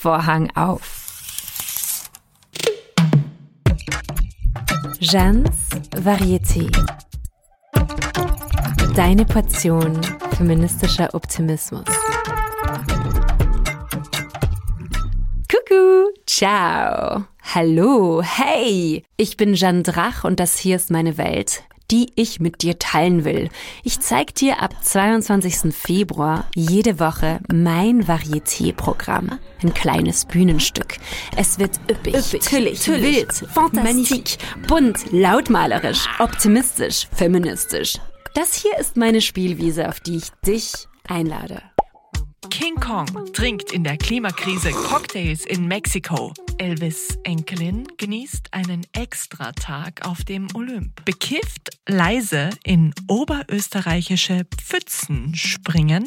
Vorhang auf. Jeannes Varieté. Deine Portion feministischer Optimismus. Kuckuck, ciao, hallo, hey, ich bin Jeanne Drach und das hier ist meine Welt die ich mit dir teilen will. Ich zeig dir ab 22. Februar jede Woche mein Varieté-Programm. Ein kleines Bühnenstück. Es wird üppig, üppig tüllig, tüllig, wild, fantastik, bunt, lautmalerisch, optimistisch, feministisch. Das hier ist meine Spielwiese, auf die ich dich einlade. King Kong trinkt in der Klimakrise Cocktails in Mexiko. Elvis Enkelin genießt einen Extratag auf dem Olymp. Bekifft leise in oberösterreichische Pfützen springen.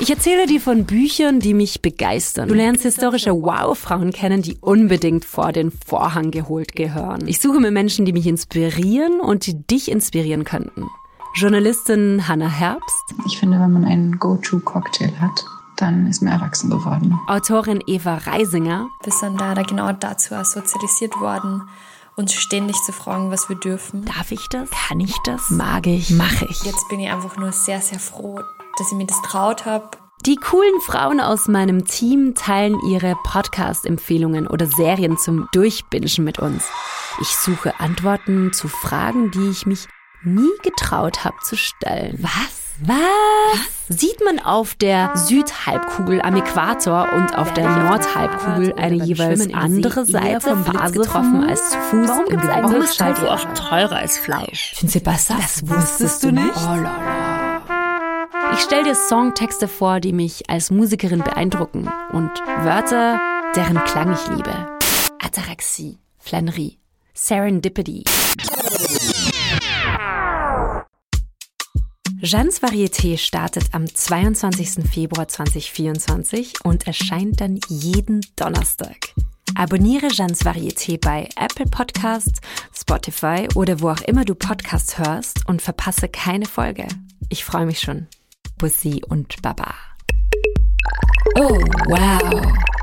Ich erzähle dir von Büchern, die mich begeistern. Du lernst historische Wow-Frauen kennen, die unbedingt vor den Vorhang geholt gehören. Ich suche mir Menschen, die mich inspirieren und die dich inspirieren könnten. Journalistin Hannah Herbst. Ich finde, wenn man einen Go-To-Cocktail hat, dann ist man erwachsen geworden. Autorin Eva Reisinger. Wir sind leider genau dazu sozialisiert worden, uns ständig zu fragen, was wir dürfen. Darf ich das? Kann ich das? Mag ich? Mache ich? Jetzt bin ich einfach nur sehr, sehr froh, dass ich mir das traut habe. Die coolen Frauen aus meinem Team teilen ihre Podcast-Empfehlungen oder Serien zum Durchbingen mit uns. Ich suche Antworten zu Fragen, die ich mich nie getraut habe zu stellen. Was? Was? Sieht man auf der Südhalbkugel am Äquator und auf der Nordhalbkugel eine jeweils andere Seite vom Blitz getroffen als zu Fuß Warum im ist Tofu auch teurer als Fleisch? Je ne sais Das wusstest du nicht? Oh la la. Ich stell dir Songtexte vor, die mich als Musikerin beeindrucken und Wörter, deren Klang ich liebe. Ataraxie, Flannerie, Serendipity. Jeannes Varieté startet am 22. Februar 2024 und erscheint dann jeden Donnerstag. Abonniere Jeannes Varieté bei Apple Podcasts, Spotify oder wo auch immer du Podcasts hörst und verpasse keine Folge. Ich freue mich schon. Bussi und Baba. Oh, wow.